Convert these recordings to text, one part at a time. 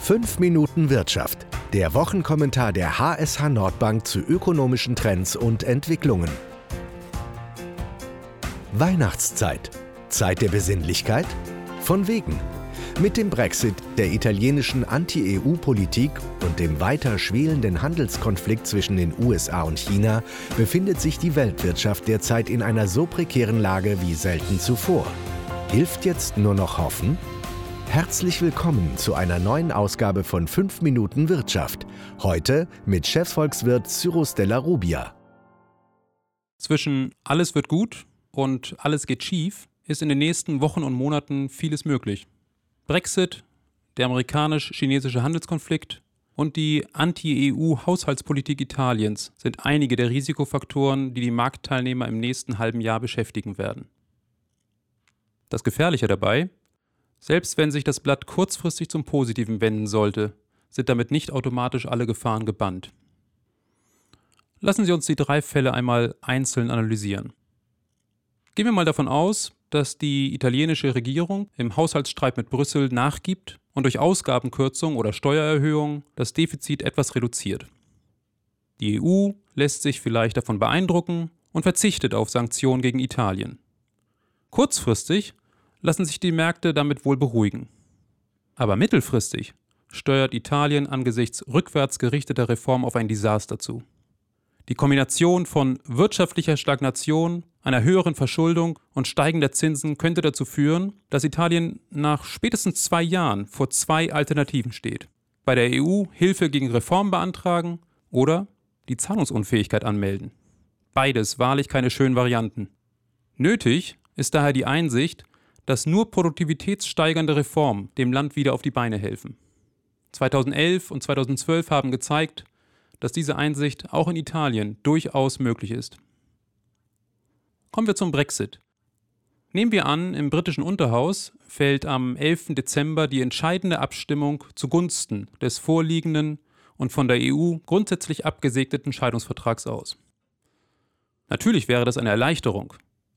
5 Minuten Wirtschaft. Der Wochenkommentar der HSH Nordbank zu ökonomischen Trends und Entwicklungen. Weihnachtszeit. Zeit der Besinnlichkeit? Von wegen. Mit dem Brexit, der italienischen Anti-EU-Politik und dem weiter schwelenden Handelskonflikt zwischen den USA und China befindet sich die Weltwirtschaft derzeit in einer so prekären Lage wie selten zuvor. Hilft jetzt nur noch hoffen? Herzlich willkommen zu einer neuen Ausgabe von 5 Minuten Wirtschaft. Heute mit Chefvolkswirt Cyrus della Rubia. Zwischen alles wird gut und alles geht schief ist in den nächsten Wochen und Monaten vieles möglich. Brexit, der amerikanisch-chinesische Handelskonflikt und die Anti-EU-Haushaltspolitik Italiens sind einige der Risikofaktoren, die die Marktteilnehmer im nächsten halben Jahr beschäftigen werden. Das Gefährliche dabei, selbst wenn sich das Blatt kurzfristig zum Positiven wenden sollte, sind damit nicht automatisch alle Gefahren gebannt. Lassen Sie uns die drei Fälle einmal einzeln analysieren. Gehen wir mal davon aus, dass die italienische Regierung im Haushaltsstreit mit Brüssel nachgibt und durch Ausgabenkürzung oder Steuererhöhung das Defizit etwas reduziert. Die EU lässt sich vielleicht davon beeindrucken und verzichtet auf Sanktionen gegen Italien. Kurzfristig lassen sich die Märkte damit wohl beruhigen. Aber mittelfristig steuert Italien angesichts rückwärts gerichteter Reformen auf ein Desaster zu. Die Kombination von wirtschaftlicher Stagnation, einer höheren Verschuldung und steigender Zinsen könnte dazu führen, dass Italien nach spätestens zwei Jahren vor zwei Alternativen steht. Bei der EU Hilfe gegen Reformen beantragen oder die Zahlungsunfähigkeit anmelden. Beides wahrlich keine schönen Varianten. Nötig ist daher die Einsicht, dass nur produktivitätssteigernde Reformen dem Land wieder auf die Beine helfen. 2011 und 2012 haben gezeigt, dass diese Einsicht auch in Italien durchaus möglich ist. Kommen wir zum Brexit. Nehmen wir an, im britischen Unterhaus fällt am 11. Dezember die entscheidende Abstimmung zugunsten des vorliegenden und von der EU grundsätzlich abgesegneten Scheidungsvertrags aus. Natürlich wäre das eine Erleichterung,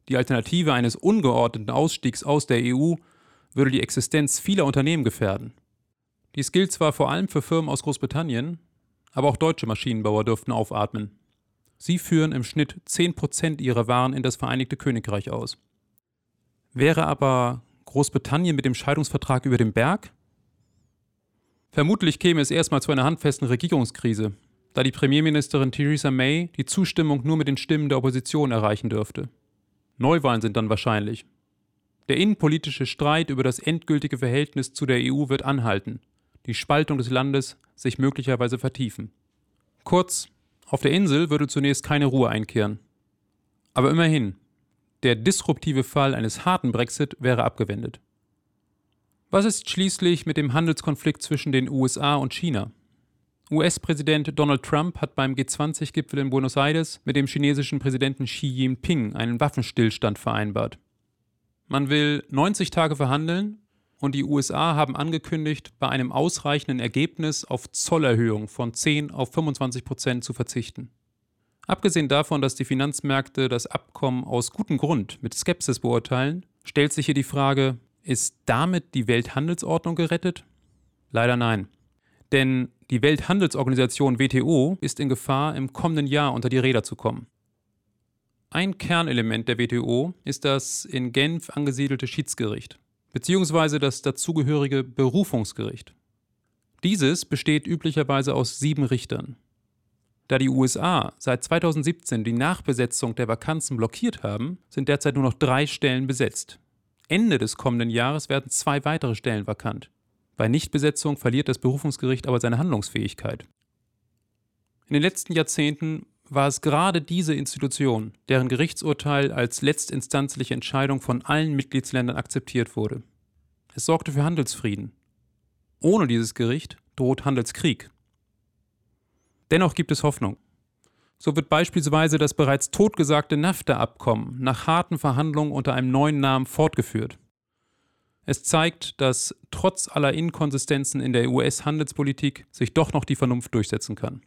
die Alternative eines ungeordneten Ausstiegs aus der EU würde die Existenz vieler Unternehmen gefährden. Dies gilt zwar vor allem für Firmen aus Großbritannien, aber auch deutsche Maschinenbauer dürften aufatmen. Sie führen im Schnitt 10% ihrer Waren in das Vereinigte Königreich aus. Wäre aber Großbritannien mit dem Scheidungsvertrag über den Berg? Vermutlich käme es erstmal zu einer handfesten Regierungskrise, da die Premierministerin Theresa May die Zustimmung nur mit den Stimmen der Opposition erreichen dürfte. Neuwahlen sind dann wahrscheinlich. Der innenpolitische Streit über das endgültige Verhältnis zu der EU wird anhalten, die Spaltung des Landes sich möglicherweise vertiefen. Kurz, auf der Insel würde zunächst keine Ruhe einkehren. Aber immerhin, der disruptive Fall eines harten Brexit wäre abgewendet. Was ist schließlich mit dem Handelskonflikt zwischen den USA und China? US-Präsident Donald Trump hat beim G20-Gipfel in Buenos Aires mit dem chinesischen Präsidenten Xi Jinping einen Waffenstillstand vereinbart. Man will 90 Tage verhandeln und die USA haben angekündigt, bei einem ausreichenden Ergebnis auf Zollerhöhung von 10 auf 25 Prozent zu verzichten. Abgesehen davon, dass die Finanzmärkte das Abkommen aus gutem Grund mit Skepsis beurteilen, stellt sich hier die Frage, ist damit die Welthandelsordnung gerettet? Leider nein. Denn die Welthandelsorganisation WTO ist in Gefahr, im kommenden Jahr unter die Räder zu kommen. Ein Kernelement der WTO ist das in Genf angesiedelte Schiedsgericht, beziehungsweise das dazugehörige Berufungsgericht. Dieses besteht üblicherweise aus sieben Richtern. Da die USA seit 2017 die Nachbesetzung der Vakanzen blockiert haben, sind derzeit nur noch drei Stellen besetzt. Ende des kommenden Jahres werden zwei weitere Stellen vakant. Bei Nichtbesetzung verliert das Berufungsgericht aber seine Handlungsfähigkeit. In den letzten Jahrzehnten war es gerade diese Institution, deren Gerichtsurteil als letztinstanzliche Entscheidung von allen Mitgliedsländern akzeptiert wurde. Es sorgte für Handelsfrieden. Ohne dieses Gericht droht Handelskrieg. Dennoch gibt es Hoffnung. So wird beispielsweise das bereits totgesagte NAFTA-Abkommen nach harten Verhandlungen unter einem neuen Namen fortgeführt. Es zeigt, dass trotz aller Inkonsistenzen in der US-Handelspolitik sich doch noch die Vernunft durchsetzen kann.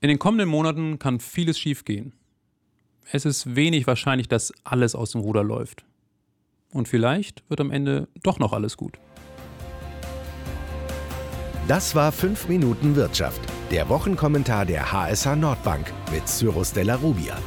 In den kommenden Monaten kann vieles schiefgehen. Es ist wenig wahrscheinlich, dass alles aus dem Ruder läuft. Und vielleicht wird am Ende doch noch alles gut. Das war 5 Minuten Wirtschaft, der Wochenkommentar der HSH Nordbank mit Cyrus Della Rubia.